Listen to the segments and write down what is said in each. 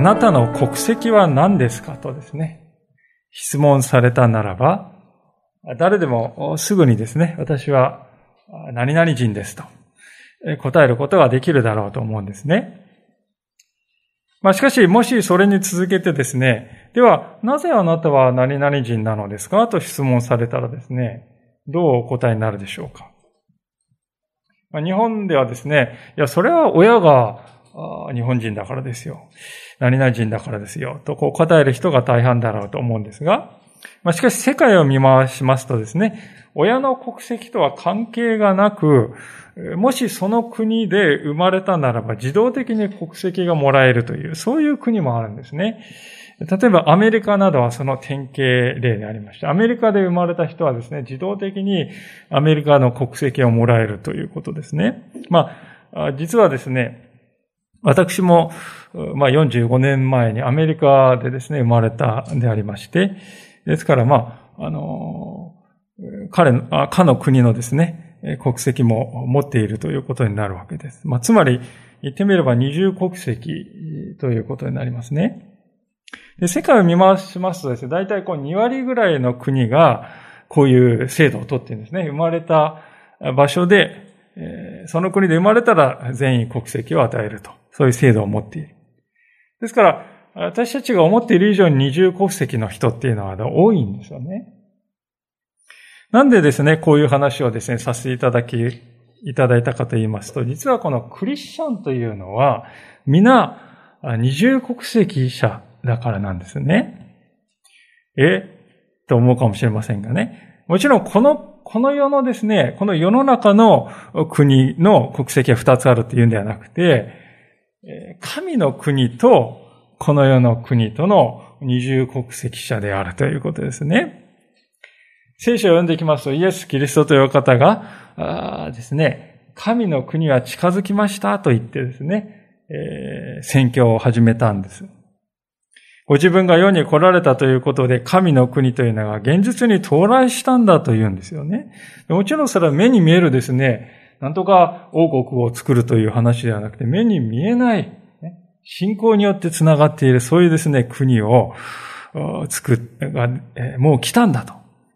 あなたの国籍は何ですかとですね、質問されたならば、誰でもすぐにですね、私は何々人ですと答えることができるだろうと思うんですね。まあしかし、もしそれに続けてですね、では、なぜあなたは何々人なのですか？と質問されたらですね、どうお答えになるでしょうか？ま、日本ではですね、いや、それは親が日本人だからですよ。何々人だからですよ。とこう答える人が大半だろうと思うんですが、まあ、しかし世界を見回しますとですね、親の国籍とは関係がなく、もしその国で生まれたならば自動的に国籍がもらえるという、そういう国もあるんですね。例えばアメリカなどはその典型例でありまして、アメリカで生まれた人はですね、自動的にアメリカの国籍をもらえるということですね。まあ、実はですね、私も、まあ、45年前にアメリカでですね、生まれたでありまして、ですから、まあ、あの、彼の、かの国のですね、国籍も持っているということになるわけです。まあ、つまり、言ってみれば二重国籍ということになりますね。で世界を見回しますとですね、大体こう2割ぐらいの国がこういう制度をとっているんですね。生まれた場所で、その国で生まれたら全員国籍を与えると。そういう制度を持っている。ですから、私たちが思っている以上に二重国籍の人っていうのは多いんですよね。なんでですね、こういう話をですね、させていただき、いただいたかと言いますと、実はこのクリスチャンというのは、皆二重国籍者だからなんですね。え？と思うかもしれませんがね。もちろんこの、この世のですね、この世の中の国の国籍は二つあるっていうんではなくて、神の国とこの世の国との二重国籍者であるということですね。聖書を読んでいきますと、イエス・キリストという方がですね、神の国は近づきましたと言ってですね、えー、宣教を始めたんです。ご自分が世に来られたということで、神の国というのが現実に到来したんだというんですよね。もちろんそれは目に見えるですね、なんとか王国を作るという話ではなくて、目に見えない、信仰によって繋がっている、そういうですね、国を作っ、が、もう来たんだと。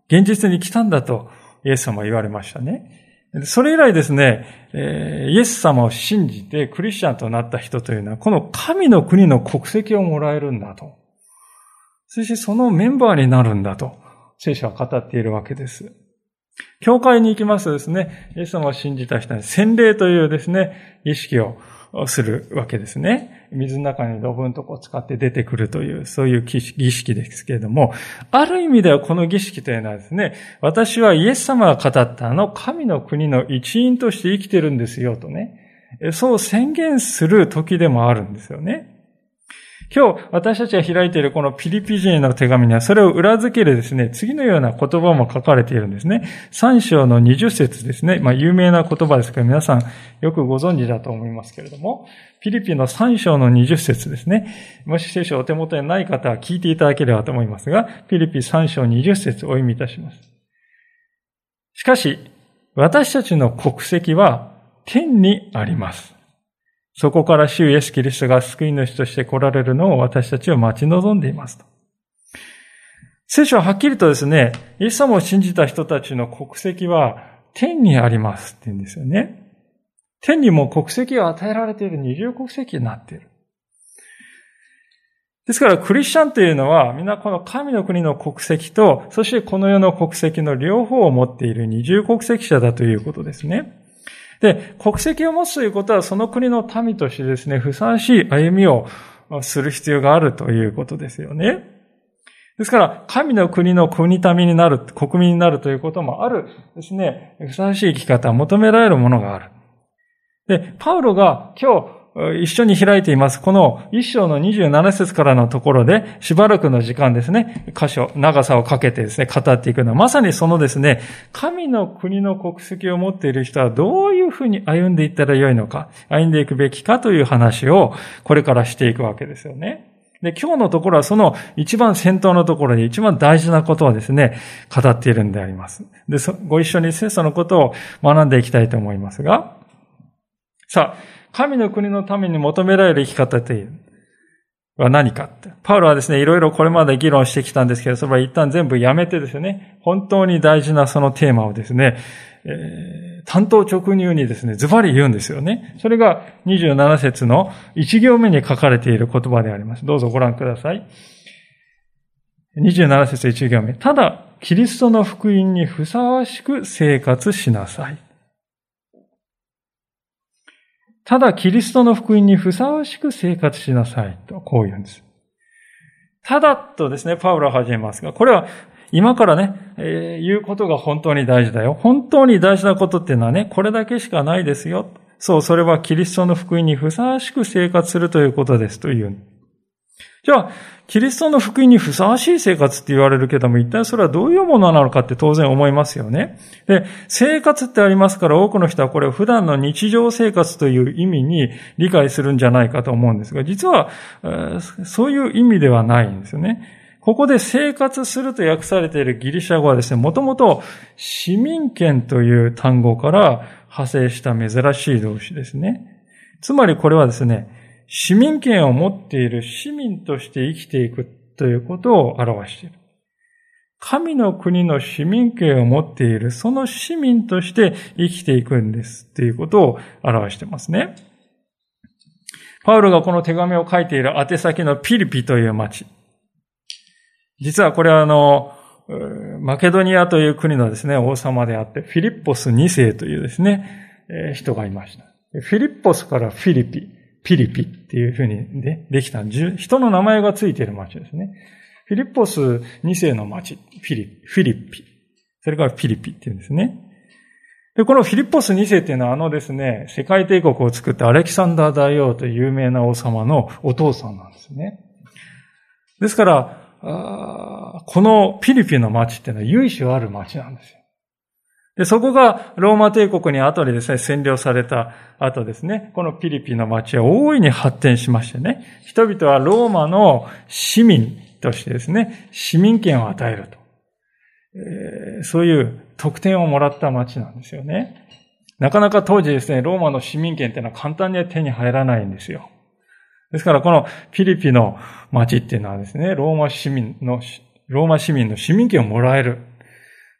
現実に来たんだと、イエス様は言われましたね。それ以来ですね、イエス様を信じてクリスチャンとなった人というのは、この神の国の国籍をもらえるんだと。そしてそのメンバーになるんだと、聖書は語っているわけです。教会に行きますとですね、イエス様を信じた人に洗礼というですね、儀式をするわけですね。水の中に土分とこう使って出てくるという、そういう儀式ですけれども、ある意味ではこの儀式というのはですね、私はイエス様が語ったあの神の国の一員として生きてるんですよとね、そう宣言する時でもあるんですよね。今日私たちが開いているこのピリピ人への手紙にはそれを裏付けるですね、次のような言葉も書かれているんですね。三章の二十節ですね。まあ有名な言葉ですけど皆さんよくご存知だと思いますけれども、ピリピの三章の二十節ですね。もし聖書お手元にない方は聞いていただければと思いますが、ピリピ三章二十節をお読みいたします。しかし、私たちの国籍は天にあります。そこから主イエス・キリストが救い主として来られるのを私たちは待ち望んでいますと。聖書ははっきりとですね、イエス様を信じた人たちの国籍は天にありますって言うんですよね。天にも国籍が与えられている二重国籍になっている。ですから、クリスチャンというのは、みんなこの神の国の国籍と、そしてこの世の国籍の両方を持っている二重国籍者だということですね。で、国籍を持つということはその国の民としてですね、ふさわしい歩みをする必要があるということですよね。ですから、神の国の国民になる、国民になるということもあるですね、ふさわしい生き方、求められるものがある。で、パウロが今日、一緒に開いています。この一章の27節からのところで、しばらくの時間ですね、箇所、長さをかけてですね、語っていくのは、まさにそのですね、神の国の国籍を持っている人はどういうふうに歩んでいったらよいのか、歩んでいくべきかという話を、これからしていくわけですよね。で、今日のところはその一番先頭のところで一番大事なことをですね、語っているんであります。で、ご一緒にそのことを学んでいきたいと思いますが、さあ、神の国のために求められる生き方というは何かって。パウロはですね、いろいろこれまで議論してきたんですけど、それは一旦全部やめてですね、本当に大事なそのテーマをですね、えー、担当直入にですね、ズバリ言うんですよね。それが27節の1行目に書かれている言葉であります。どうぞご覧ください。27節1行目。ただ、キリストの福音にふさわしく生活しなさい。ただ、キリストの福音にふさわしく生活しなさい。と、こう言うんです。ただとですね、パウロは始めますが、これは今からね、えー、言うことが本当に大事だよ。本当に大事なことっていうのはね、これだけしかないですよ。そう、それはキリストの福音にふさわしく生活するということですという。じゃあ、キリストの福音にふさわしい生活って言われるけども、一体それはどういうものなのかって当然思いますよね。で、生活ってありますから多くの人はこれを普段の日常生活という意味に理解するんじゃないかと思うんですが、実は、そういう意味ではないんですよね。ここで生活すると訳されているギリシャ語はですね、もともと市民権という単語から派生した珍しい動詞ですね。つまりこれはですね、市民権を持っている市民として生きていくということを表している。神の国の市民権を持っている、その市民として生きていくんですということを表してますね。パウロがこの手紙を書いている宛先のピリピという町。実はこれはあの、マケドニアという国のですね、王様であって、フィリッポス2世というですね、人がいました。フィリッポスからフィリピ、ピリピっていうふうにでできた、人の名前がついている町ですね。フィリッポス2世の町、フィリ、フィリピ。それからフィリピっていうんですね。で、このフィリッポス2世っていうのはあのですね、世界帝国を作ったアレキサンダー大王という有名な王様のお父さんなんですね。ですから、このピリピの町っていうのは由緒ある町なんですよ。で、そこがローマ帝国に後でですね、占領された後ですね、このピリピの町は大いに発展しましてね、人々はローマの市民としてですね、市民権を与えると。えー、そういう特典をもらった町なんですよね。なかなか当時ですね、ローマの市民権っていうのは簡単には手に入らないんですよ。ですからこのピリピの町っていうのはですね、ローマ市民の、ローマ市民の市民権をもらえる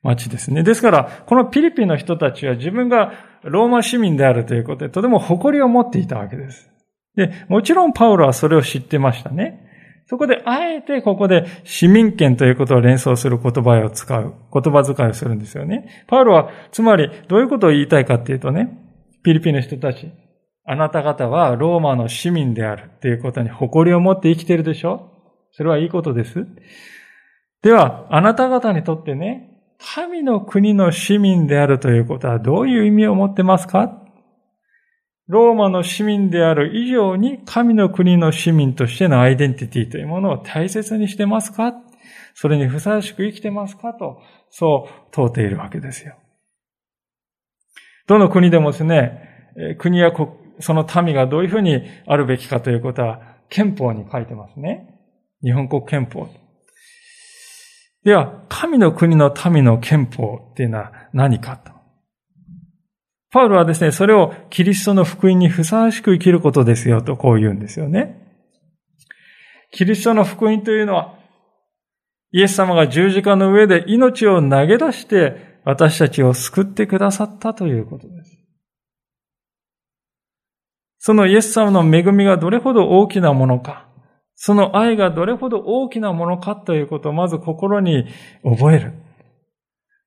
町ですね。ですから、このピリピの人たちは自分がローマ市民であるということで、とても誇りを持っていたわけです。で、もちろんパウロはそれを知ってましたね。そこで、あえてここで市民権ということを連想する言葉を使う、言葉遣いをするんですよね。パウロは、つまり、どういうことを言いたいかっていうとね、ピリピの人たち、あなた方はローマの市民であるっていうことに誇りを持って生きてるでしょ？それはいいことです。では、あなた方にとってね、神の国の市民であるということはどういう意味を持ってますか？ローマの市民である以上に神の国の市民としてのアイデンティティというものを大切にしてますか？それにふさわしく生きてますか？と、そう問うているわけですよ。どの国でもですね、国や国その民がどういうふうにあるべきかということは憲法に書いてますね。日本国憲法。では、神の国の民の憲法っていうのは何かと。パウロはですね、それをキリストの福音にふさわしく生きることですよとこう言うんですよね。キリストの福音というのは、イエス様が十字架の上で命を投げ出して私たちを救ってくださったということです。そのイエス様の恵みがどれほど大きなものか、その愛がどれほど大きなものかということをまず心に覚える。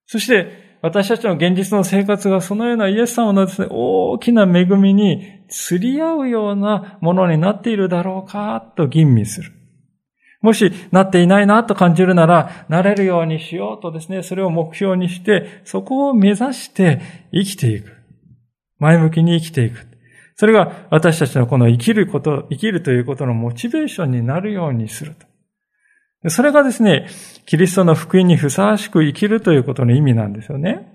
そして、私たちの現実の生活がそのようなイエス様のですね、大きな恵みに釣り合うようなものになっているだろうかと吟味する。もしなっていないなと感じるなら、なれるようにしようとですね、それを目標にして、そこを目指して生きていく。前向きに生きていく。それが私たちのこの生きること、生きるということのモチベーションになるようにすると。それがですね、キリストの福音にふさわしく生きるということの意味なんですよね。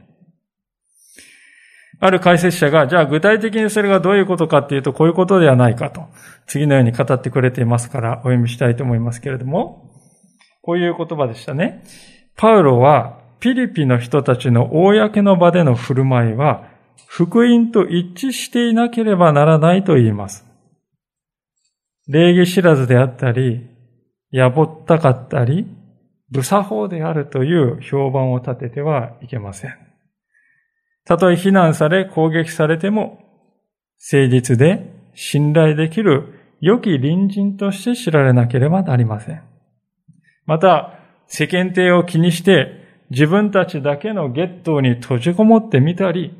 ある解説者が、じゃあ具体的にそれがどういうことかっていうと、こういうことではないかと、次のように語ってくれていますから、お読みしたいと思いますけれども、こういう言葉でしたね。パウロは、ピリピの人たちの公の場での振る舞いは、福音と一致していなければならないと言います。礼儀知らずであったり、やぼったかったり、無作法であるという評判を立ててはいけません。たとえ非難され攻撃されても、誠実で信頼できる良き隣人として知られなければなりません。また、世間体を気にして自分たちだけのゲットに閉じこもってみたり、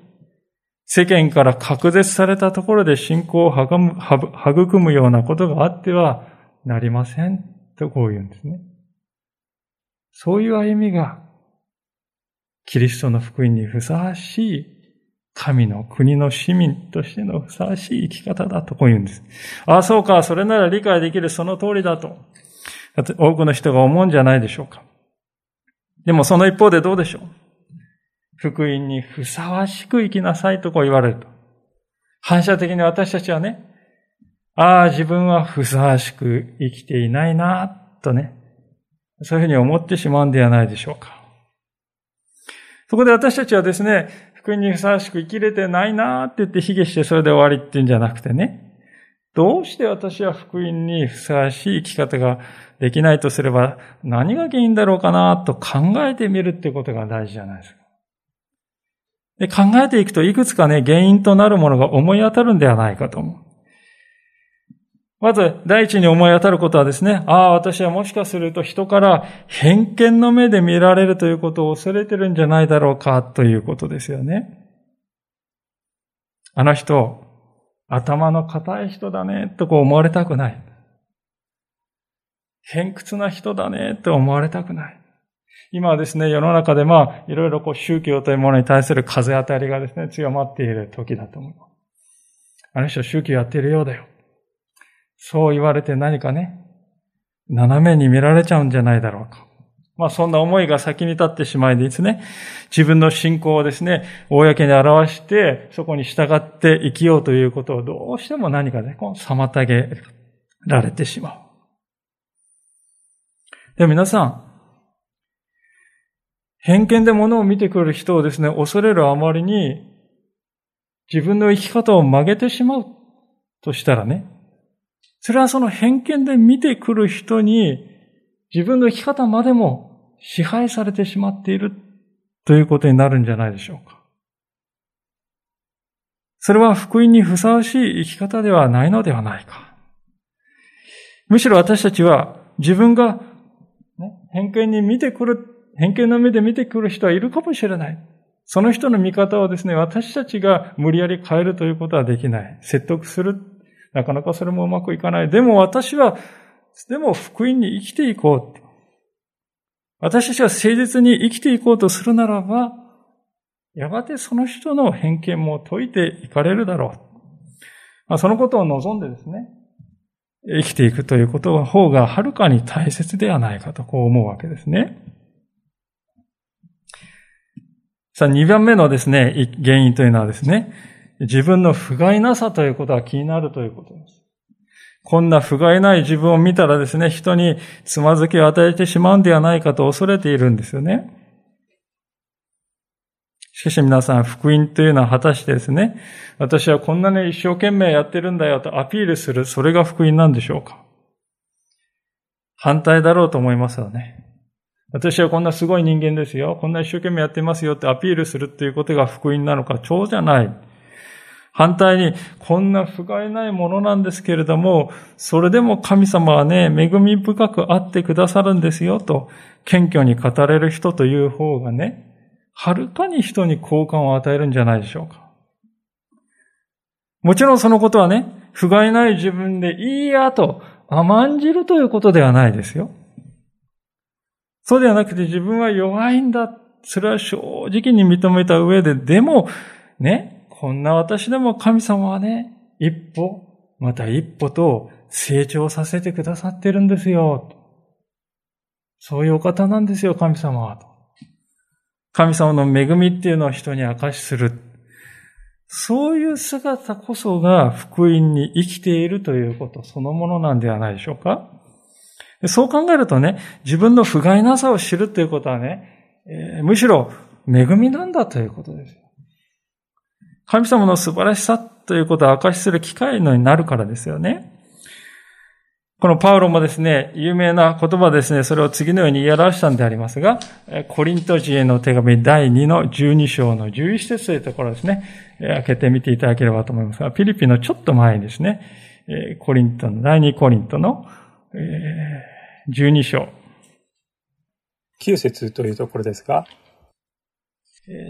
世間から隔絶されたところで信仰を育むようなことがあってはなりません。とこう言うんですね。そういう歩みがキリストの福音にふさわしい神の国の市民としてのふさわしい生き方だとこう言うんです。ああ、そうか、それなら理解できるその通りだと。多くの人が思うんじゃないでしょうか。でもその一方でどうでしょう？福音にふさわしく生きなさいとこう言われると。反射的に私たちはね、ああ、自分はふさわしく生きていないな、とね、そういうふうに思ってしまうんではないでしょうか。そこで私たちはですね、福音にふさわしく生きれてないなって言って卑下してそれで終わりっていうんじゃなくてね、どうして私は福音にふさわしい生き方ができないとすれば何が原因だろうかなと考えてみるってことが大事じゃないですか。で考えていくといくつかね、原因となるものが思い当たるんではないかと思う。まず、第一に思い当たることはですね、ああ、私はもしかすると人から偏見の目で見られるということを恐れてるんじゃないだろうか、ということですよね。あの人、頭の固い人だね、とこう思われたくない。偏屈な人だね、と思われたくない。今はですね、世の中でまあ、いろいろこう宗教というものに対する風当たりがですね、強まっている時だと思います。あの人宗教やっているようだよ。そう言われて何かね、斜めに見られちゃうんじゃないだろうか。まあそんな思いが先に立ってしまいですね、自分の信仰をですね、公に表して、そこに従って生きようということをどうしても何かね、こう妨げられてしまう。でも皆さん、偏見で物を見てくる人をですね、恐れるあまりに、自分の生き方を曲げてしまうとしたらね、それはその偏見で見てくる人に自分の生き方までも支配されてしまっているということになるんじゃないでしょうか。それは福音にふさわしい生き方ではないのではないか。むしろ私たちは自分が、偏見に見てくる、偏見の目で見てくる人はいるかもしれない。その人の見方をですね、私たちが無理やり変えるということはできない。説得するなかなかそれもうまくいかない。でも私は、でも福音に生きていこう。私たちは誠実に生きていこうとするならば、やがてその人の偏見も解いていかれるだろう。まあ、そのことを望んでですね、生きていくということの方がはるかに大切ではないかとこう思うわけですね。さあ、二番目のですね、原因というのはですね、自分の不甲斐なさということが気になるということです。こんな不甲斐ない自分を見たらですね、人につまずきを与えてしまうんではないかと恐れているんですよね。しかし皆さん、福音というのは果たしてですね、私はこんなに一生懸命やってるんだよとアピールする、それが福音なんでしょうか反対だろうと思いますよね。私はこんなすごい人間ですよ。こんな一生懸命やってますよってアピールするっていうことが福音なのか、超じゃない。反対に、こんな不甲斐ないものなんですけれども、それでも神様はね、恵み深くあってくださるんですよと、謙虚に語れる人という方がね、はるかに人に好感を与えるんじゃないでしょうか。もちろんそのことはね、不甲斐ない自分でいいやと甘んじるということではないですよ。そうではなくて自分は弱いんだ。それは正直に認めた上で、でも、ね、こんな私でも神様はね、一歩、また一歩と成長させてくださってるんですよ。そういうお方なんですよ、神様は。神様の恵みっていうのを人に明かしする。そういう姿こそが福音に生きているということそのものなんではないでしょうかそう考えるとね、自分の不甲斐なさを知るということはね、えー、むしろ恵みなんだということです。神様の素晴らしさということを明かしする機会のになるからですよね。このパウロもですね、有名な言葉ですね、それを次のように言い表したんでありますが、コリント人への手紙第2の12章の11節というところですね、開けてみていただければと思いますが、ピリピンのちょっと前にですね、コリントの、第2コリントのえ12章、9節というところですが、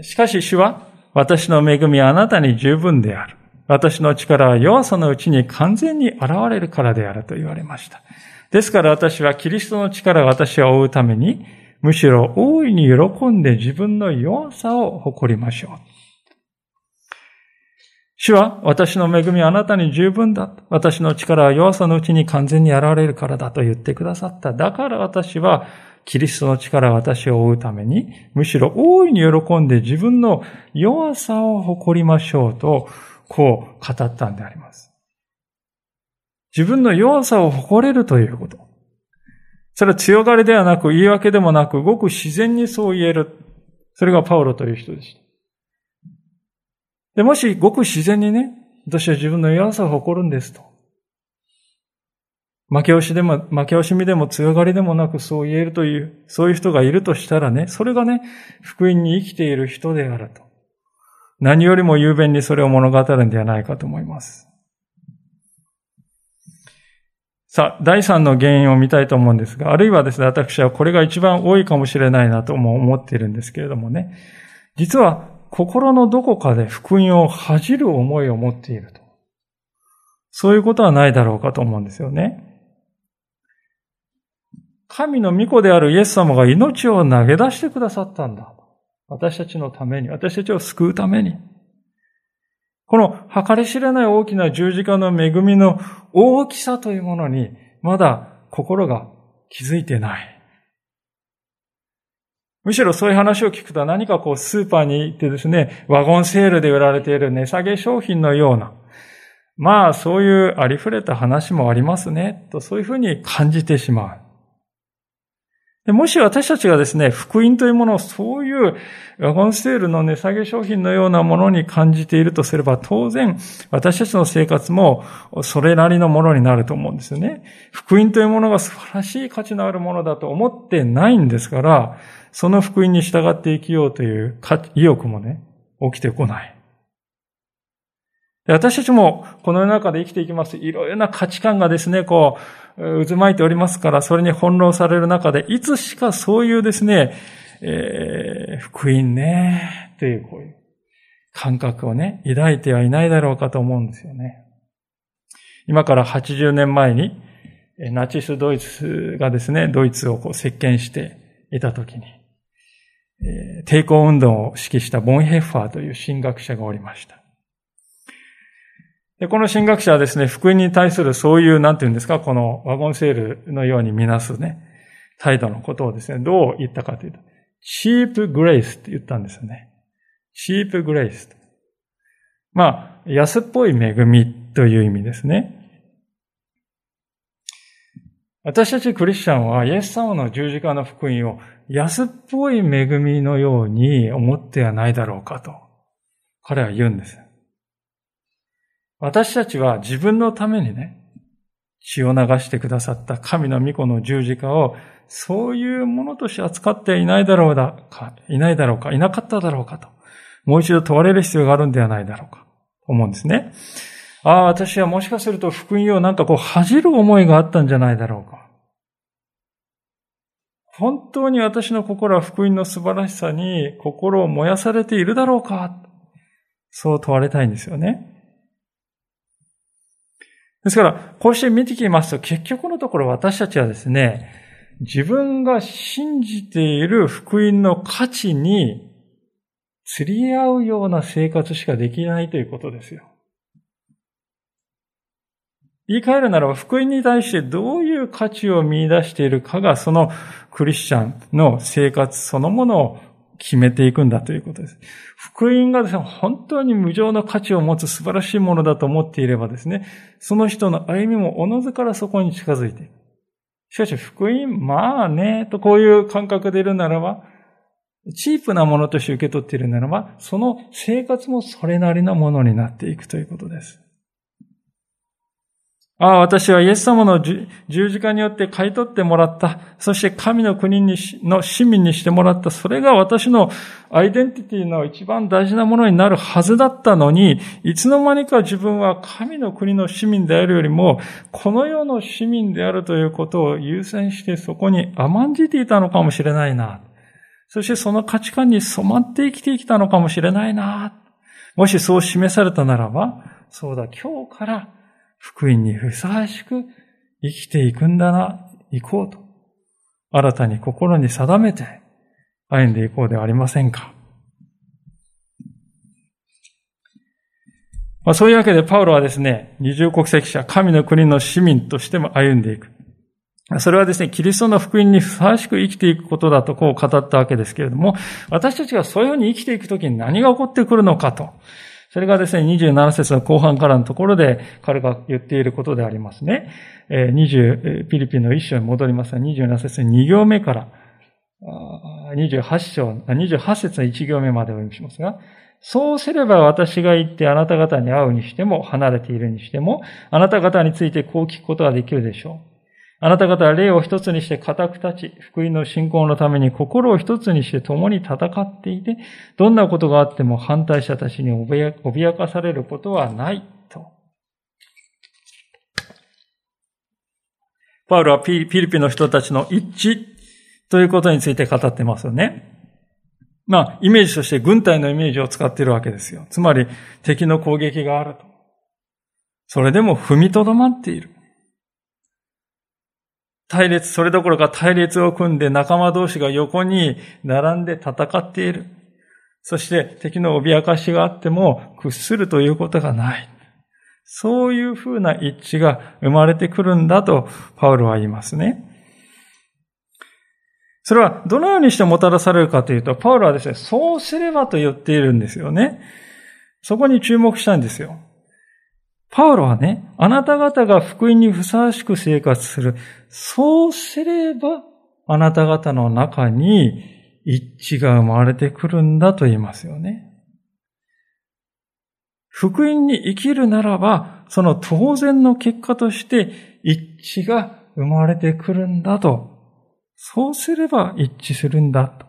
しかし主は、私の恵みはあなたに十分である。私の力は弱さのうちに完全に現れるからであると言われました。ですから私はキリストの力を私は追うために、むしろ大いに喜んで自分の弱さを誇りましょう。主は私の恵みはあなたに十分だ。私の力は弱さのうちに完全に現れるからだと言ってくださった。だから私はキリストの力は私を追うために、むしろ大いに喜んで自分の弱さを誇りましょうとこう語ったんであります。自分の弱さを誇れるということ。それは強がりではなく言い訳でもなく、ごく自然にそう言える。それがパウロという人でした。で、もしごく自然にね、私は自分の弱さを誇るんですと。負け惜しでも、負け惜しみでも強がりでもなくそう言えるという、そういう人がいるとしたらね、それがね、福音に生きている人であると。何よりも雄弁にそれを物語るんではないかと思います。さあ、第三の原因を見たいと思うんですが、あるいはですね、私はこれが一番多いかもしれないなとも思っているんですけれどもね、実は心のどこかで福音を恥じる思いを持っていると。そういうことはないだろうかと思うんですよね。神の御子であるイエス様が命を投げ出してくださったんだ。私たちのために、私たちを救うために。この計り知れない大きな十字架の恵みの大きさというものに、まだ心が気づいてない。むしろそういう話を聞くと何かこうスーパーに行ってですね、ワゴンセールで売られている値下げ商品のような、まあそういうありふれた話もありますね、とそういうふうに感じてしまう。もし私たちがですね、福音というものをそういうワゴンセールの値下げ商品のようなものに感じているとすれば、当然私たちの生活もそれなりのものになると思うんですよね。福音というものが素晴らしい価値のあるものだと思ってないんですから、その福音に従って生きようという意欲もね、起きてこない。私たちもこの世の中で生きていきます。いろいろな価値観がですね、こう、渦巻いておりますから、それに翻弄される中で、いつしかそういうですね、えー、福音ね、というこういう感覚をね、抱いてはいないだろうかと思うんですよね。今から80年前に、ナチスドイツがですね、ドイツをこう席巻していたときに、抵抗運動を指揮したボンヘッファーという神学者がおりました。で、この神学者はですね、福音に対するそういう、なんていうんですか、このワゴンセールのようにみなすね、態度のことをですね、どう言ったかというと、チープグレイスって言ったんですよね。チープグレイス。まあ、安っぽい恵みという意味ですね。私たちクリスチャンはイエス様の十字架の福音を安っぽい恵みのように思ってはないだろうかと、彼は言うんです。私たちは自分のためにね、血を流してくださった神の御子の十字架を、そういうものとして扱っていないだろうだか、いないだろうか、いなかっただろうかと、もう一度問われる必要があるんではないだろうか、思うんですね。ああ、私はもしかすると福音をなんかこう恥じる思いがあったんじゃないだろうか。本当に私の心は福音の素晴らしさに心を燃やされているだろうか。そう問われたいんですよね。ですから、こうして見てきますと、結局のところ私たちはですね、自分が信じている福音の価値に釣り合うような生活しかできないということですよ。言い換えるならば、福音に対してどういう価値を見出しているかが、そのクリスチャンの生活そのものを決めていくんだということです。福音がですね、本当に無常の価値を持つ素晴らしいものだと思っていればですね、その人の歩みもおのずからそこに近づいていく。しかし、福音、まあね、とこういう感覚でいるならば、チープなものとして受け取っているならば、その生活もそれなりのものになっていくということです。ああ、私はイエス様の十字架によって買い取ってもらった。そして神の国にの市民にしてもらった。それが私のアイデンティティの一番大事なものになるはずだったのに、いつの間にか自分は神の国の市民であるよりも、この世の市民であるということを優先してそこに甘んじていたのかもしれないな。そしてその価値観に染まって生きてきたのかもしれないな。もしそう示されたならば、そうだ、今日から福音にふさわしく生きていくんだな、行こうと。新たに心に定めて歩んでいこうではありませんか。まあ、そういうわけでパウロはですね、二重国籍者、神の国の市民としても歩んでいく。それはですね、キリストの福音にふさわしく生きていくことだとこう語ったわけですけれども、私たちがそういうふうに生きていくときに何が起こってくるのかと。それがですね、27節の後半からのところで彼が言っていることでありますね。20、ピリピンの一章に戻りますが、27節に2行目から、28章、28節の1行目までお読みしますが、そうすれば私が言ってあなた方に会うにしても、離れているにしても、あなた方についてこう聞くことができるでしょう。あなた方は霊を一つにして固く立ち、福音の信仰のために心を一つにして共に戦っていて、どんなことがあっても反対者たちに脅かされることはないと。パウロはピリピの人たちの一致ということについて語ってますよね。まあ、イメージとして軍隊のイメージを使っているわけですよ。つまり、敵の攻撃があると。それでも踏みとどまっている。対立、それどころか対立を組んで仲間同士が横に並んで戦っている。そして敵の脅かしがあっても屈するということがない。そういうふうな一致が生まれてくるんだとパウロは言いますね。それはどのようにしてもたらされるかというと、パウロはですね、そうすればと言っているんですよね。そこに注目したんですよ。パウロはね、あなた方が福音にふさわしく生活する。そうすれば、あなた方の中に一致が生まれてくるんだと言いますよね。福音に生きるならば、その当然の結果として一致が生まれてくるんだと。そうすれば一致するんだと。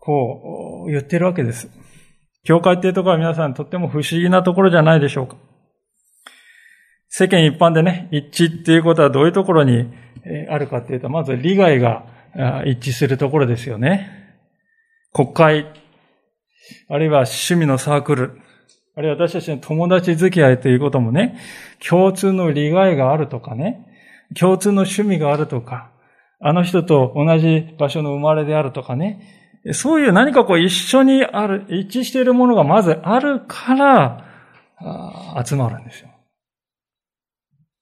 こう言ってるわけです。教会っていうところは皆さんとっても不思議なところじゃないでしょうか。世間一般でね、一致っていうことはどういうところにあるかっていうと、まず利害が一致するところですよね。国会、あるいは趣味のサークル、あるいは私たちの友達付き合いということもね、共通の利害があるとかね、共通の趣味があるとか、あの人と同じ場所の生まれであるとかね、そういう何かこう一緒にある、一致しているものがまずあるから、集まるんですよ。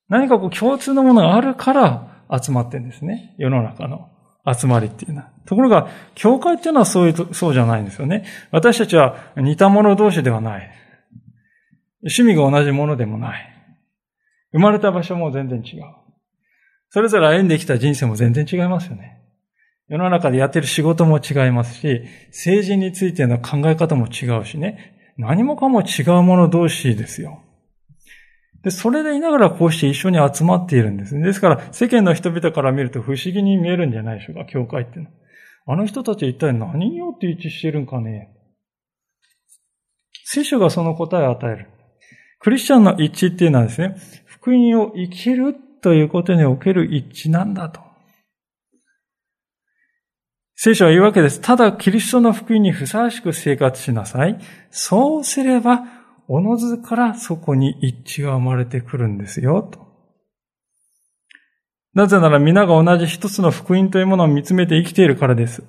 何かこう共通のものがあるから集まってんですね。世の中の集まりっていうのは。ところが、教会っていうのはそういう、そうじゃないんですよね。私たちは似た者同士ではない。趣味が同じものでもない。生まれた場所も全然違う。それぞれ歩んできた人生も全然違いますよね。世の中でやってる仕事も違いますし、政治についての考え方も違うしね。何もかも違うもの同士ですよ。で、それでいながらこうして一緒に集まっているんですね。ですから、世間の人々から見ると不思議に見えるんじゃないでしょうか、教会っていうのは。あの人たちは一体何によって一致してるんかね聖書がその答えを与える。クリスチャンの一致っていうのはですね、福音を生きるということにおける一致なんだと。聖書は言うわけです。ただ、キリストの福音にふさわしく生活しなさい。そうすれば、おのずからそこに一致が生まれてくるんですよ、と。なぜなら皆が同じ一つの福音というものを見つめて生きているからです。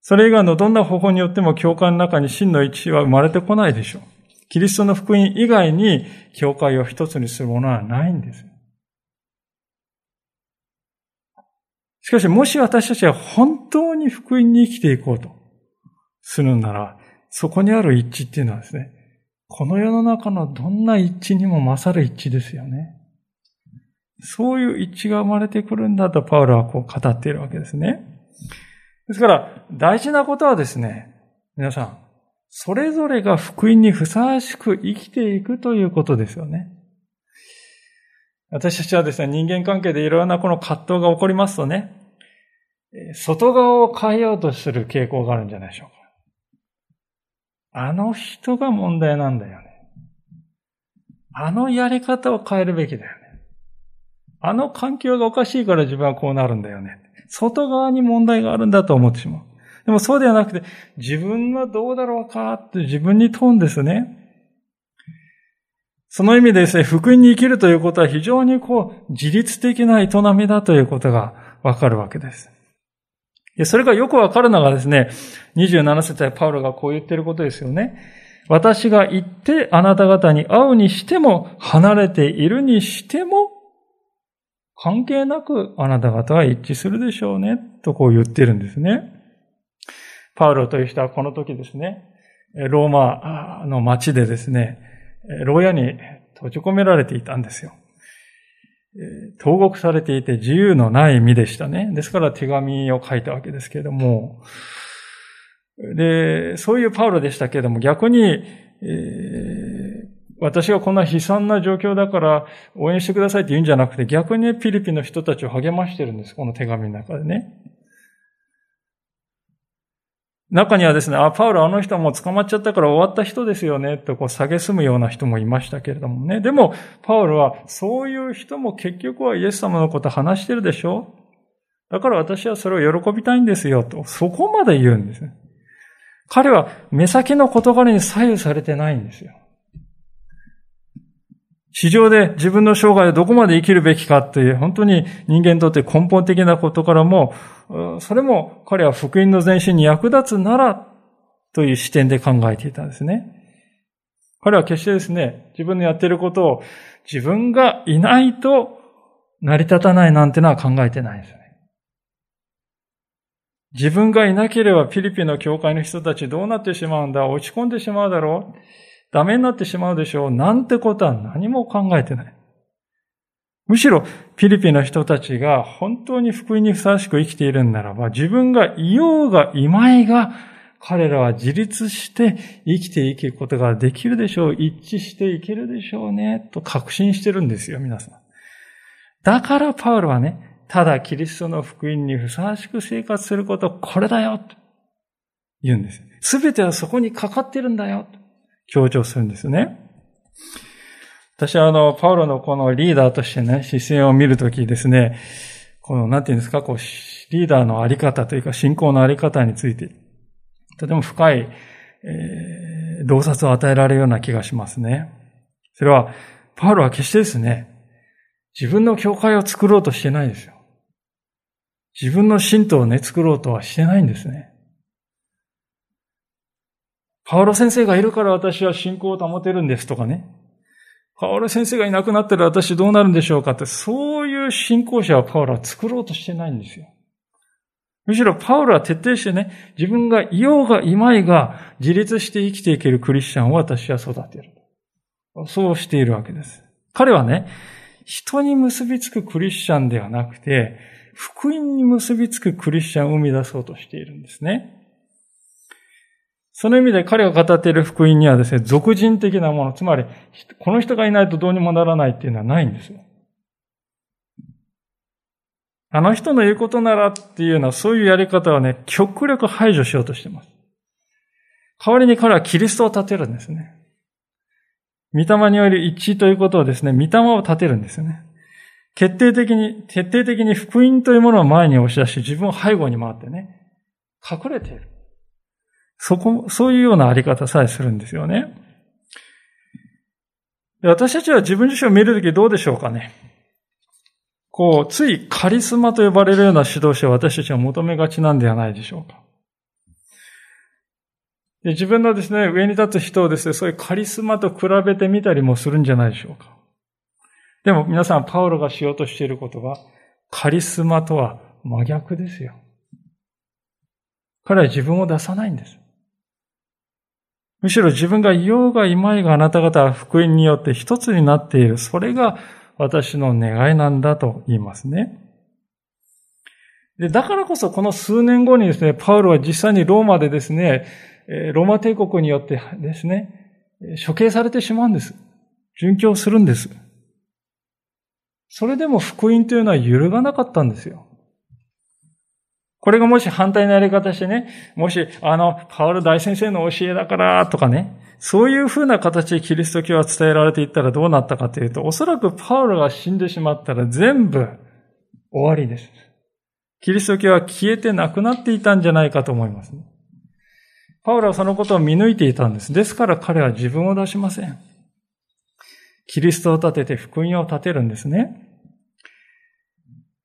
それ以外のどんな方法によっても教会の中に真の一致は生まれてこないでしょう。キリストの福音以外に教会を一つにするものはないんです。しかし、もし私たちは本当に福音に生きていこうとするなら、そこにある一致っていうのはですね、この世の中のどんな一致にも勝る一致ですよね。そういう一致が生まれてくるんだとパウロはこう語っているわけですね。ですから、大事なことはですね、皆さん、それぞれが福音にふさわしく生きていくということですよね。私たちはですね、人間関係でいろんなこの葛藤が起こりますとね、外側を変えようとする傾向があるんじゃないでしょうか。あの人が問題なんだよね。あのやり方を変えるべきだよね。あの環境がおかしいから自分はこうなるんだよね。外側に問題があるんだと思ってしまう。でもそうではなくて、自分はどうだろうかって自分に問うんですね。その意味でですね、福音に生きるということは非常にこう、自律的な営みだということがわかるわけです。それがよくわかるのがですね、27節でパウロがこう言ってることですよね。私が行ってあなた方に会うにしても、離れているにしても、関係なくあなた方は一致するでしょうね、とこう言ってるんですね。パウロという人はこの時ですね、ローマの町でですね、牢屋に閉じ込められていたんですよ。投獄されていて自由のない身でしたね。ですから手紙を書いたわけですけれども、で、そういうパウロでしたけれども、逆に、えー、私がこんな悲惨な状況だから応援してくださいって言うんじゃなくて、逆にフィリピの人たちを励ましてるんです。この手紙の中でね。中にはですね、あ、パウロあの人はもう捕まっちゃったから終わった人ですよね、とこう蔑むような人もいましたけれどもね。でも、パウロはそういう人も結局はイエス様のこと話してるでしょ？だから私はそれを喜びたいんですよ、と。そこまで言うんです。彼は目先の事柄に左右されてないんですよ。市場で自分の生涯をどこまで生きるべきかという、本当に人間にとって根本的なことからも、それも彼は福音の前進に役立つならという視点で考えていたんですね。彼は決してですね、自分のやっていることを自分がいないと成り立たないなんてのは考えてないんですね。自分がいなければフィリピンの教会の人たちどうなってしまうんだ落ち込んでしまうだろうダメになってしまうでしょうなんてことは何も考えてない。むしろ、フィリピンの人たちが本当に福音にふさわしく生きているんならば、自分がいようがいまいが、彼らは自立して生きていくことができるでしょう。一致していけるでしょうね。と確信してるんですよ、皆さん。だからパウロはね、ただキリストの福音にふさわしく生活すること、これだよと言うんです。すべてはそこにかかってるんだよと強調するんですね。私はあの、パウロのこのリーダーとしてね、姿勢を見るときですね、この、なんていうんですか、こう、リーダーのあり方というか、信仰のあり方について、とても深い、えー、洞察を与えられるような気がしますね。それは、パウロは決してですね、自分の教会を作ろうとしてないですよ。自分の信徒をね、作ろうとはしてないんですね。パウロ先生がいるから私は信仰を保てるんですとかね。パウロ先生がいなくなったら私どうなるんでしょうかって、そういう信仰者はパウロは作ろうとしてないんですよ。むしろパウロは徹底してね、自分がいようがいまいが自立して生きていけるクリスチャンを私は育てる。そうしているわけです。彼はね、人に結びつくクリスチャンではなくて、福音に結びつくクリスチャンを生み出そうとしているんですね。その意味で彼が語っている福音にはですね、俗人的なもの、つまり、この人がいないとどうにもならないっていうのはないんですよ。あの人の言うことならっていうのは、そういうやり方はね、極力排除しようとしています。代わりに彼はキリストを立てるんですね。御霊による一致ということをですね、御霊を立てるんですよね。決定的に、徹底的に福音というものを前に押し出し、自分を背後に回ってね、隠れている。そこ、そういうようなあり方さえするんですよね。私たちは自分自身を見るときどうでしょうかね。こう、ついカリスマと呼ばれるような指導者を私たちは求めがちなんではないでしょうか。で自分のですね、上に立つ人をですね、そういうカリスマと比べてみたりもするんじゃないでしょうか。でも皆さん、パウロがしようとしていることは、カリスマとは真逆ですよ。彼は自分を出さないんです。むしろ自分がいようがいまいがあなた方は福音によって一つになっている。それが私の願いなんだと言いますね。で、だからこそこの数年後にですね、パウロは実際にローマでですね、ローマ帝国によってですね、処刑されてしまうんです。殉教するんです。それでも福音というのは揺るがなかったんですよ。これがもし反対のやり方してね、もし、あの、パウル大先生の教えだからとかね、そういうふうな形でキリスト教は伝えられていったらどうなったかというと、おそらくパウルが死んでしまったら全部終わりです。キリスト教は消えてなくなっていたんじゃないかと思います、ね。パウルはそのことを見抜いていたんです。ですから彼は自分を出しません。キリストを立てて福音を立てるんですね。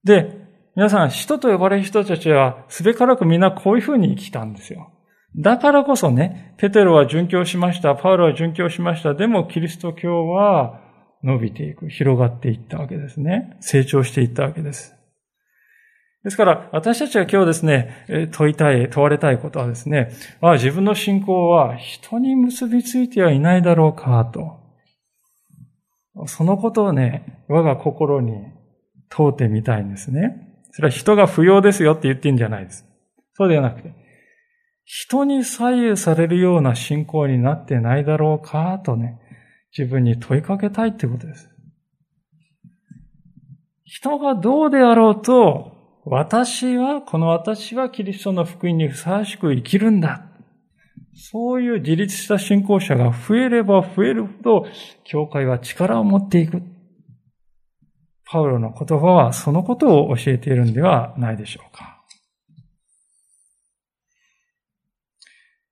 で、皆さん、人と呼ばれる人たちは、すべからくみんなこういうふうに生きたんですよ。だからこそね、ペテロは殉教しました、パウロは殉教しました。でも、キリスト教は伸びていく、広がっていったわけですね。成長していったわけです。ですから、私たちが今日ですね、問いたい、問われたいことはですね、あ自分の信仰は人に結びついてはいないだろうか、と。そのことをね、我が心に問うてみたいんですね。それは人が不要ですよって言っていいんじゃないです。そうではなくて、人に左右されるような信仰になってないだろうかとね、自分に問いかけたいってことです。人がどうであろうと、私は、この私はキリストの福音にふさわしく生きるんだ。そういう自立した信仰者が増えれば増えるほど、教会は力を持っていく。パウロの言葉はそのことを教えているんではないでしょうか。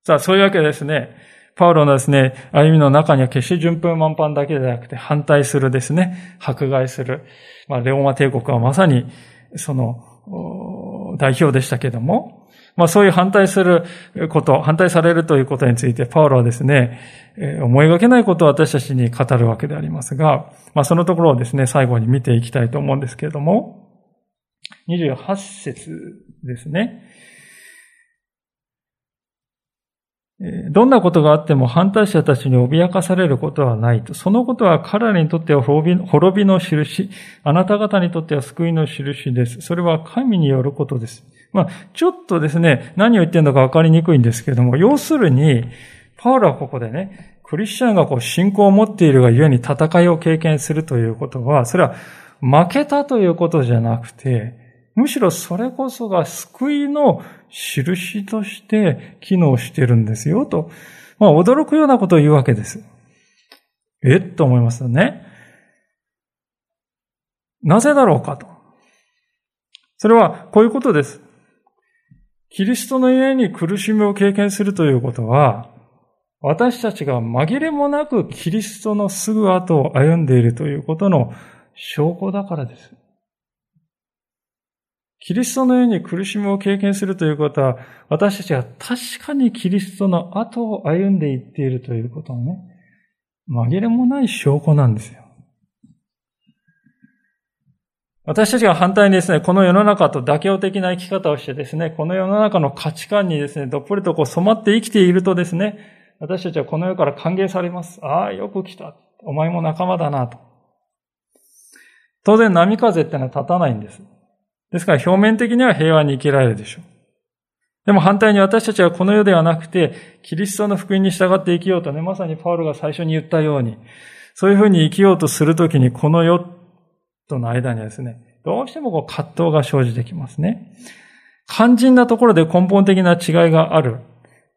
さあ、そういうわけですね。パウロのですね、歩みの中には決して順風満帆だけではなくて反対するですね、迫害する。まあ、レオマ帝国はまさにその代表でしたけども、まあそういう反対すること、反対されるということについて、パウロはですね、思いがけないことを私たちに語るわけでありますが、まあそのところをですね、最後に見ていきたいと思うんですけれども、28節ですね。どんなことがあっても反対者たちに脅かされることはないと。そのことは彼らにとっては滅びの印、あなた方にとっては救いの印です。それは神によることです。まあ、ちょっとですね、何を言ってるのか分かりにくいんですけれども、要するに、パウロはここでね、クリスチャンがこう信仰を持っているがゆえに戦いを経験するということは、それは負けたということじゃなくて、むしろそれこそが救いの印として機能してるんですよ、と。まあ、驚くようなことを言うわけです。えっと思いますよね。なぜだろうかと。それはこういうことです。キリストの家に苦しみを経験するということは、私たちが紛れもなくキリストのすぐ後を歩んでいるということの証拠だからです。キリストのように苦しみを経験するということは、私たちが確かにキリストの後を歩んでいっているということのね、紛れもない証拠なんですよ。私たちが反対にですね、この世の中と妥協的な生き方をしてですね、この世の中の価値観にですね、どっぷりとこう染まって生きているとですね、私たちはこの世から歓迎されます。ああ、よく来た。お前も仲間だなと。当然波風ってのは立たないんです。ですから表面的には平和に生きられるでしょう。でも反対に私たちはこの世ではなくて、キリストの福音に従って生きようとね、まさにパウロが最初に言ったように、そういうふうに生きようとするときに、この世との間にはですね、どうしてもこう葛藤が生じてきますね。肝心なところで根本的な違いがある、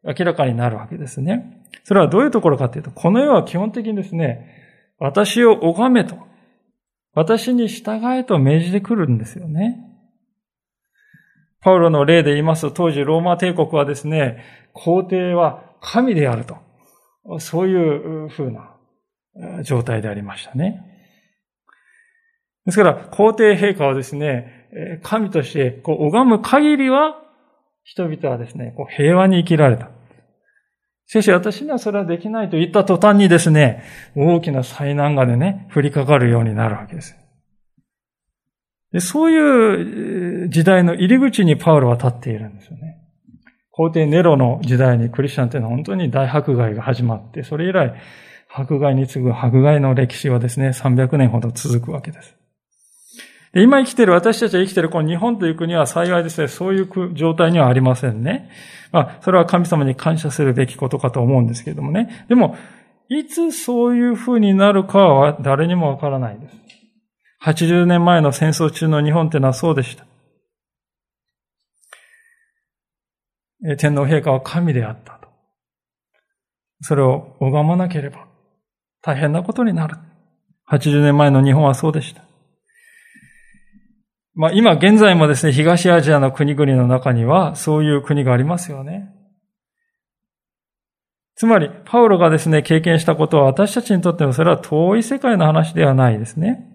明らかになるわけですね。それはどういうところかというと、この世は基本的にですね、私を拝めと、私に従えと命じてくるんですよね。パウロの例で言いますと、当時ローマ帝国はですね、皇帝は神であると。そういう風な状態でありましたね。ですから、皇帝陛下はですね、神としてこう拝む限りは、人々はですね、こう平和に生きられた。しかし私にはそれはできないと言った途端にですね、大きな災難がでね、降りかかるようになるわけです。でそういう時代の入り口にパウロは立っているんですよね。皇帝ネロの時代にクリスチャンというのは本当に大迫害が始まって、それ以来、迫害に次ぐ迫害の歴史はですね、300年ほど続くわけです。で今生きてる、私たちが生きてるこの日本という国は幸いですね、そういう状態にはありませんね。まあ、それは神様に感謝するべきことかと思うんですけれどもね。でも、いつそういう風になるかは誰にもわからないです。80年前の戦争中の日本っていうのはそうでした。天皇陛下は神であったと。それを拝まなければ大変なことになる。80年前の日本はそうでした。まあ今現在もですね、東アジアの国々の中にはそういう国がありますよね。つまり、パウロがですね、経験したことは私たちにとってもそれは遠い世界の話ではないですね。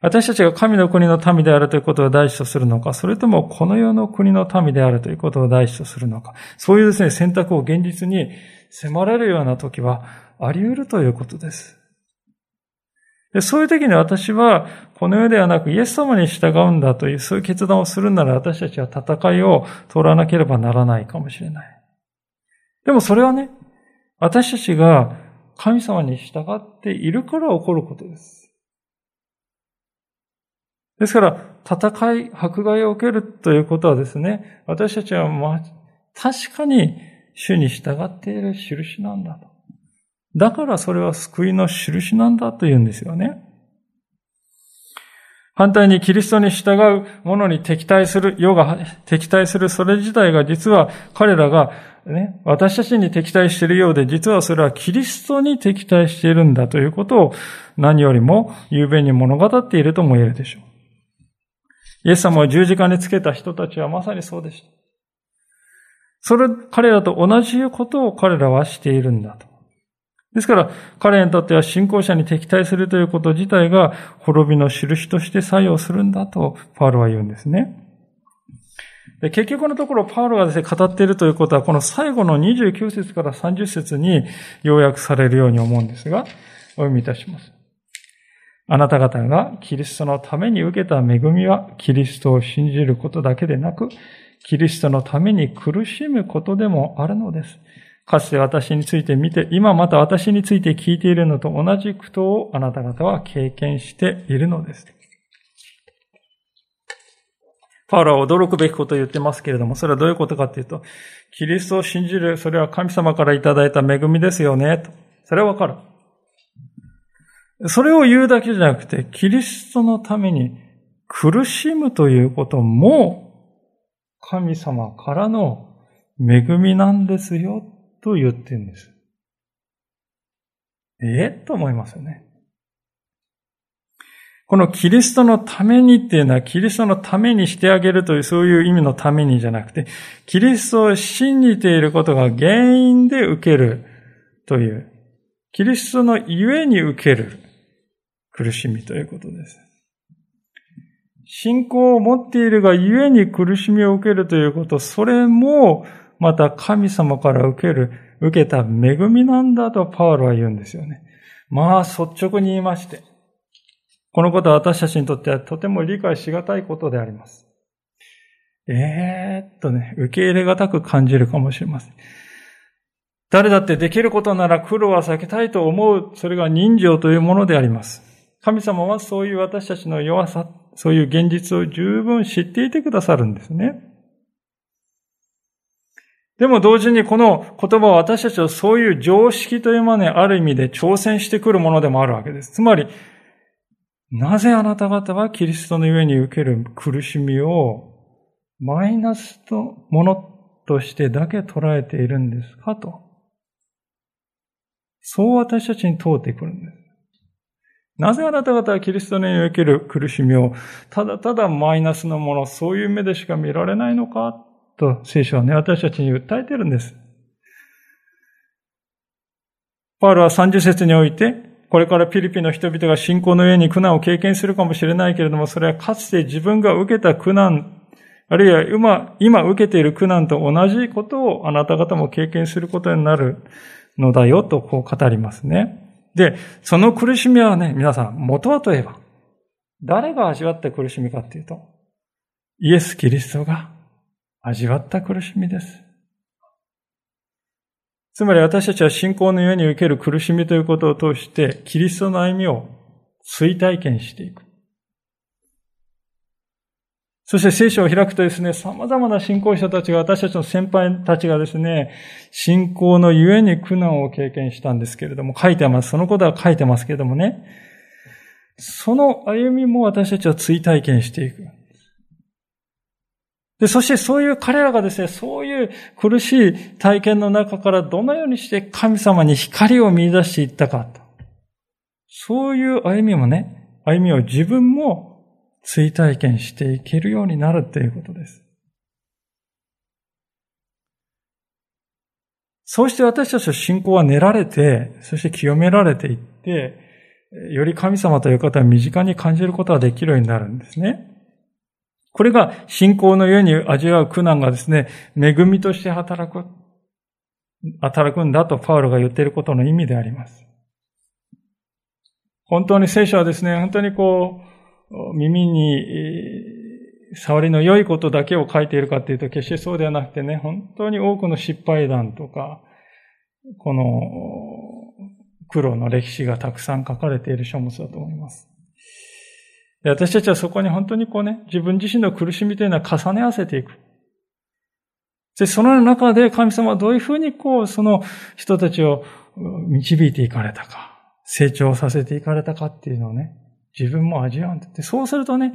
私たちが神の国の民であるということを第一とするのか、それともこの世の国の民であるということを第一とするのか、そういうですね、選択を現実に迫られるような時はあり得るということです。でそういう時に私は、この世ではなくイエス様に従うんだという、そういう決断をするなら私たちは戦いを通らなければならないかもしれない。でもそれはね、私たちが神様に従っているから起こることです。ですから、戦い、迫害を受けるということはですね、私たちはま、確かに主に従っている印なんだと。だからそれは救いの印なんだと言うんですよね。反対にキリストに従うものに敵対する、世が敵対するそれ自体が実は彼らがね、私たちに敵対しているようで、実はそれはキリストに敵対しているんだということを何よりも雄弁に物語っているとも言えるでしょう。イエス様を十字架につけた人たちはまさにそうでした。それ、彼らと同じことを彼らはしているんだと。ですから、彼にとっては信仰者に敵対するということ自体が滅びの印として作用するんだと、パウロは言うんですね。で結局のところ、パウロがですね、語っているということは、この最後の29節から30節に要約されるように思うんですが、お読みいたします。あなた方がキリストのために受けた恵みは、キリストを信じることだけでなく、キリストのために苦しむことでもあるのです。かつて私について見て、今また私について聞いているのと同じ苦闘をあなた方は経験しているのです。パウロは驚くべきことを言ってますけれども、それはどういうことかというと、キリストを信じる、それは神様からいただいた恵みですよね、と。それはわかる。それを言うだけじゃなくて、キリストのために苦しむということも、神様からの恵みなんですよと言ってるんです。え？と思いますよね。このキリストのためにっていうのは、キリストのためにしてあげるというそういう意味のためにじゃなくて、キリストを信じていることが原因で受けるという、キリストのゆえに受ける苦しみということです。信仰を持っているがゆえに苦しみを受けるということ、それもまた神様から受ける、受けた恵みなんだとパウロは言うんですよね。まあ率直に言いまして、このことは私たちにとってはとても理解しがたいことであります。えー、っとね、受け入れがたく感じるかもしれません。誰だってできることなら苦労は避けたいと思う、それが人情というものであります。神様はそういう私たちの弱さ、そういう現実を十分知っていてくださるんですね。でも同時にこの言葉は私たちはそういう常識というものにある意味で挑戦してくるものでもあるわけです。つまり、なぜあなた方はキリストの上に受ける苦しみをマイナスとものとしてだけ捉えているんですかと。そう私たちに問うてくるんです。なぜあなた方はキリストに受ける苦しみをただただマイナスのもの、そういう目でしか見られないのかと聖書はね、私たちに訴えてるんです。パウロは30節において、これからピリピの人々が信仰の上に苦難を経験するかもしれないけれども、それはかつて自分が受けた苦難、あるいは今、今受けている苦難と同じことをあなた方も経験することになるのだよとこう語りますね。で、その苦しみはね、皆さん、元はといえば、誰が味わった苦しみかっていうと、イエス・キリストが味わった苦しみです。つまり私たちは信仰の上に受ける苦しみということを通して、キリストの歩みを追体験していく。そして聖書を開くとですね、様々な信仰者たちが、私たちの先輩たちがですね、信仰のゆえに苦難を経験したんですけれども、書いてます。そのことは書いてますけれどもね、その歩みも私たちは追体験していく。で、そしてそういう彼らがですね、そういう苦しい体験の中からどのようにして神様に光を見出していったかと。そういう歩みもね、歩みを自分も追体験していけるようになるということです。そうして私たちの信仰は練られて、そして清められていって、より神様という方を身近に感じることができるようになるんですね。これが信仰の上に味わう苦難がですね、恵みとして働く、働くんだとパウロが言っていることの意味であります。本当に聖書はですね、本当にこう、耳に触りの良いことだけを書いているかというと決してそうではなくてね、本当に多くの失敗談とか、この苦労の歴史がたくさん書かれている書物だと思います。私たちはそこに本当にこうね、自分自身の苦しみというのは重ね合わせていく。で、その中で神様はどういうふうにこう、その人たちを導いていかれたか、成長させていかれたかっていうのをね、自分も味わうんだって。そうするとね、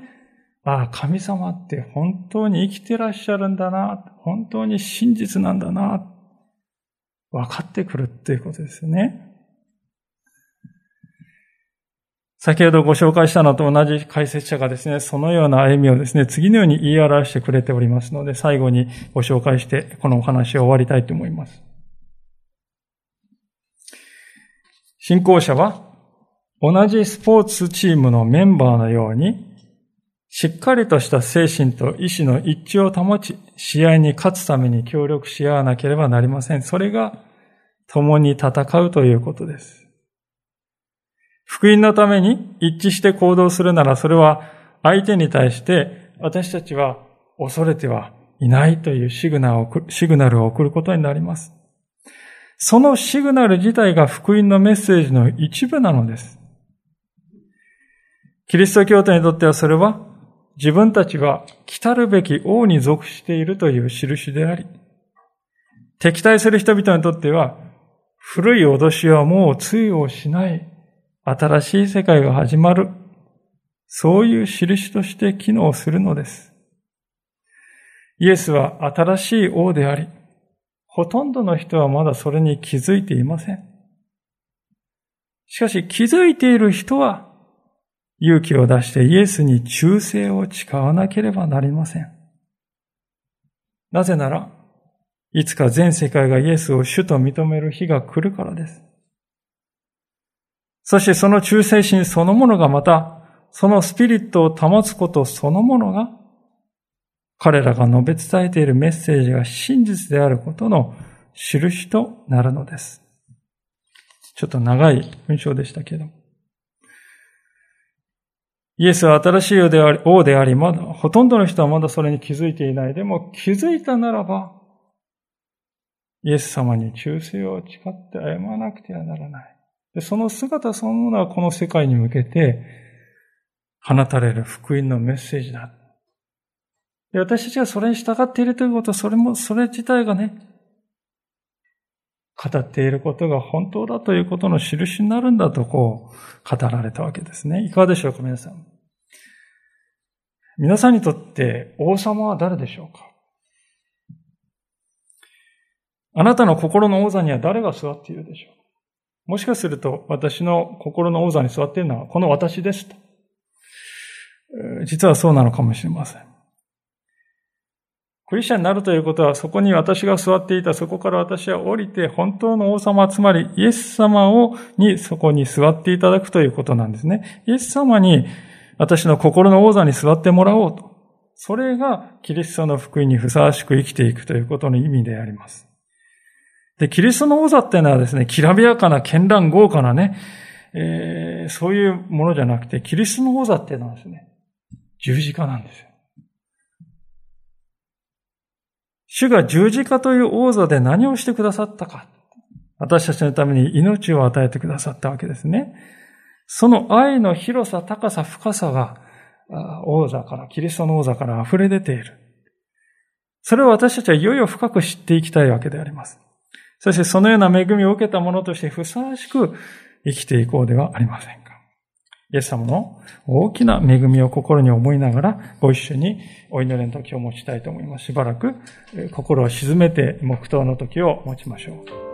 ああ、神様って本当に生きてらっしゃるんだな、本当に真実なんだな、分かってくるっていうことですね。先ほどご紹介したのと同じ解説者がですね、そのような歩みをですね、次のように言い表してくれておりますので、最後にご紹介して、このお話を終わりたいと思います。信仰者は、同じスポーツチームのメンバーのように、しっかりとした精神と意志の一致を保ち、試合に勝つために協力し合わなければなりません。それが、共に戦うということです。福音のために一致して行動するなら、それは相手に対して私たちは恐れてはいないというシグナルを送ることになります。そのシグナル自体が福音のメッセージの一部なのです。キリスト教徒にとってはそれは自分たちは来たるべき王に属しているという印であり、敵対する人々にとっては古い脅しはもう通用しない新しい世界が始まる。そういう印として機能するのです。イエスは新しい王であり、ほとんどの人はまだそれに気づいていません。しかし気づいている人は勇気を出してイエスに忠誠を誓わなければなりません。なぜなら、いつか全世界がイエスを主と認める日が来るからです。そしてその忠誠心そのものがまた、そのスピリットを保つことそのものが、彼らが述べ伝えているメッセージが真実であることの印となるのです。ちょっと長い文章でしたけど。イエスは新しい王であり、王であり、まだ、ほとんどの人はまだそれに気づいていない。でも気づいたならば、イエス様に忠誠を誓って謝らなくてはならない。その姿そのものはこの世界に向けて放たれる福音のメッセージだ。で私たちがそれに従っているということは、それも、それ自体がね、語っていることが本当だということの印になるんだとこう語られたわけですね。いかがでしょうか、皆さん。皆さんにとって王様は誰でしょうか？あなたの心の王座には誰が座っているでしょう？もしかすると私の心の王座に座っているのはこの私ですと。実はそうなのかもしれません。クリスチャンになるということは、そこに私が座っていた、そこから私は降りて、本当の王様、つまりイエス様を、に、そこに座っていただくということなんですね。イエス様に、私の心の王座に座ってもらおうと。それがキリストの福音にふさわしく生きていくということの意味であります。で、キリストの王座っていうのはですね、きらびやかな、絢爛豪華なね、えー、そういうものじゃなくて、キリストの王座っていうのはですね、十字架なんですよ。主が十字架という王座で何をしてくださったか。私たちのために命を与えてくださったわけですね。その愛の広さ、高さ、深さが、王座から、キリストの王座から溢れ出ている。それを私たちはいよいよ深く知っていきたいわけであります。そしてそのような恵みを受けた者としてふさわしく生きていこうではありませんか。イエス様の大きな恵みを心に思いながら、ご一緒にお祈りの時を持ちたいと思います。しばらく心を静めて黙祷の時を持ちましょう。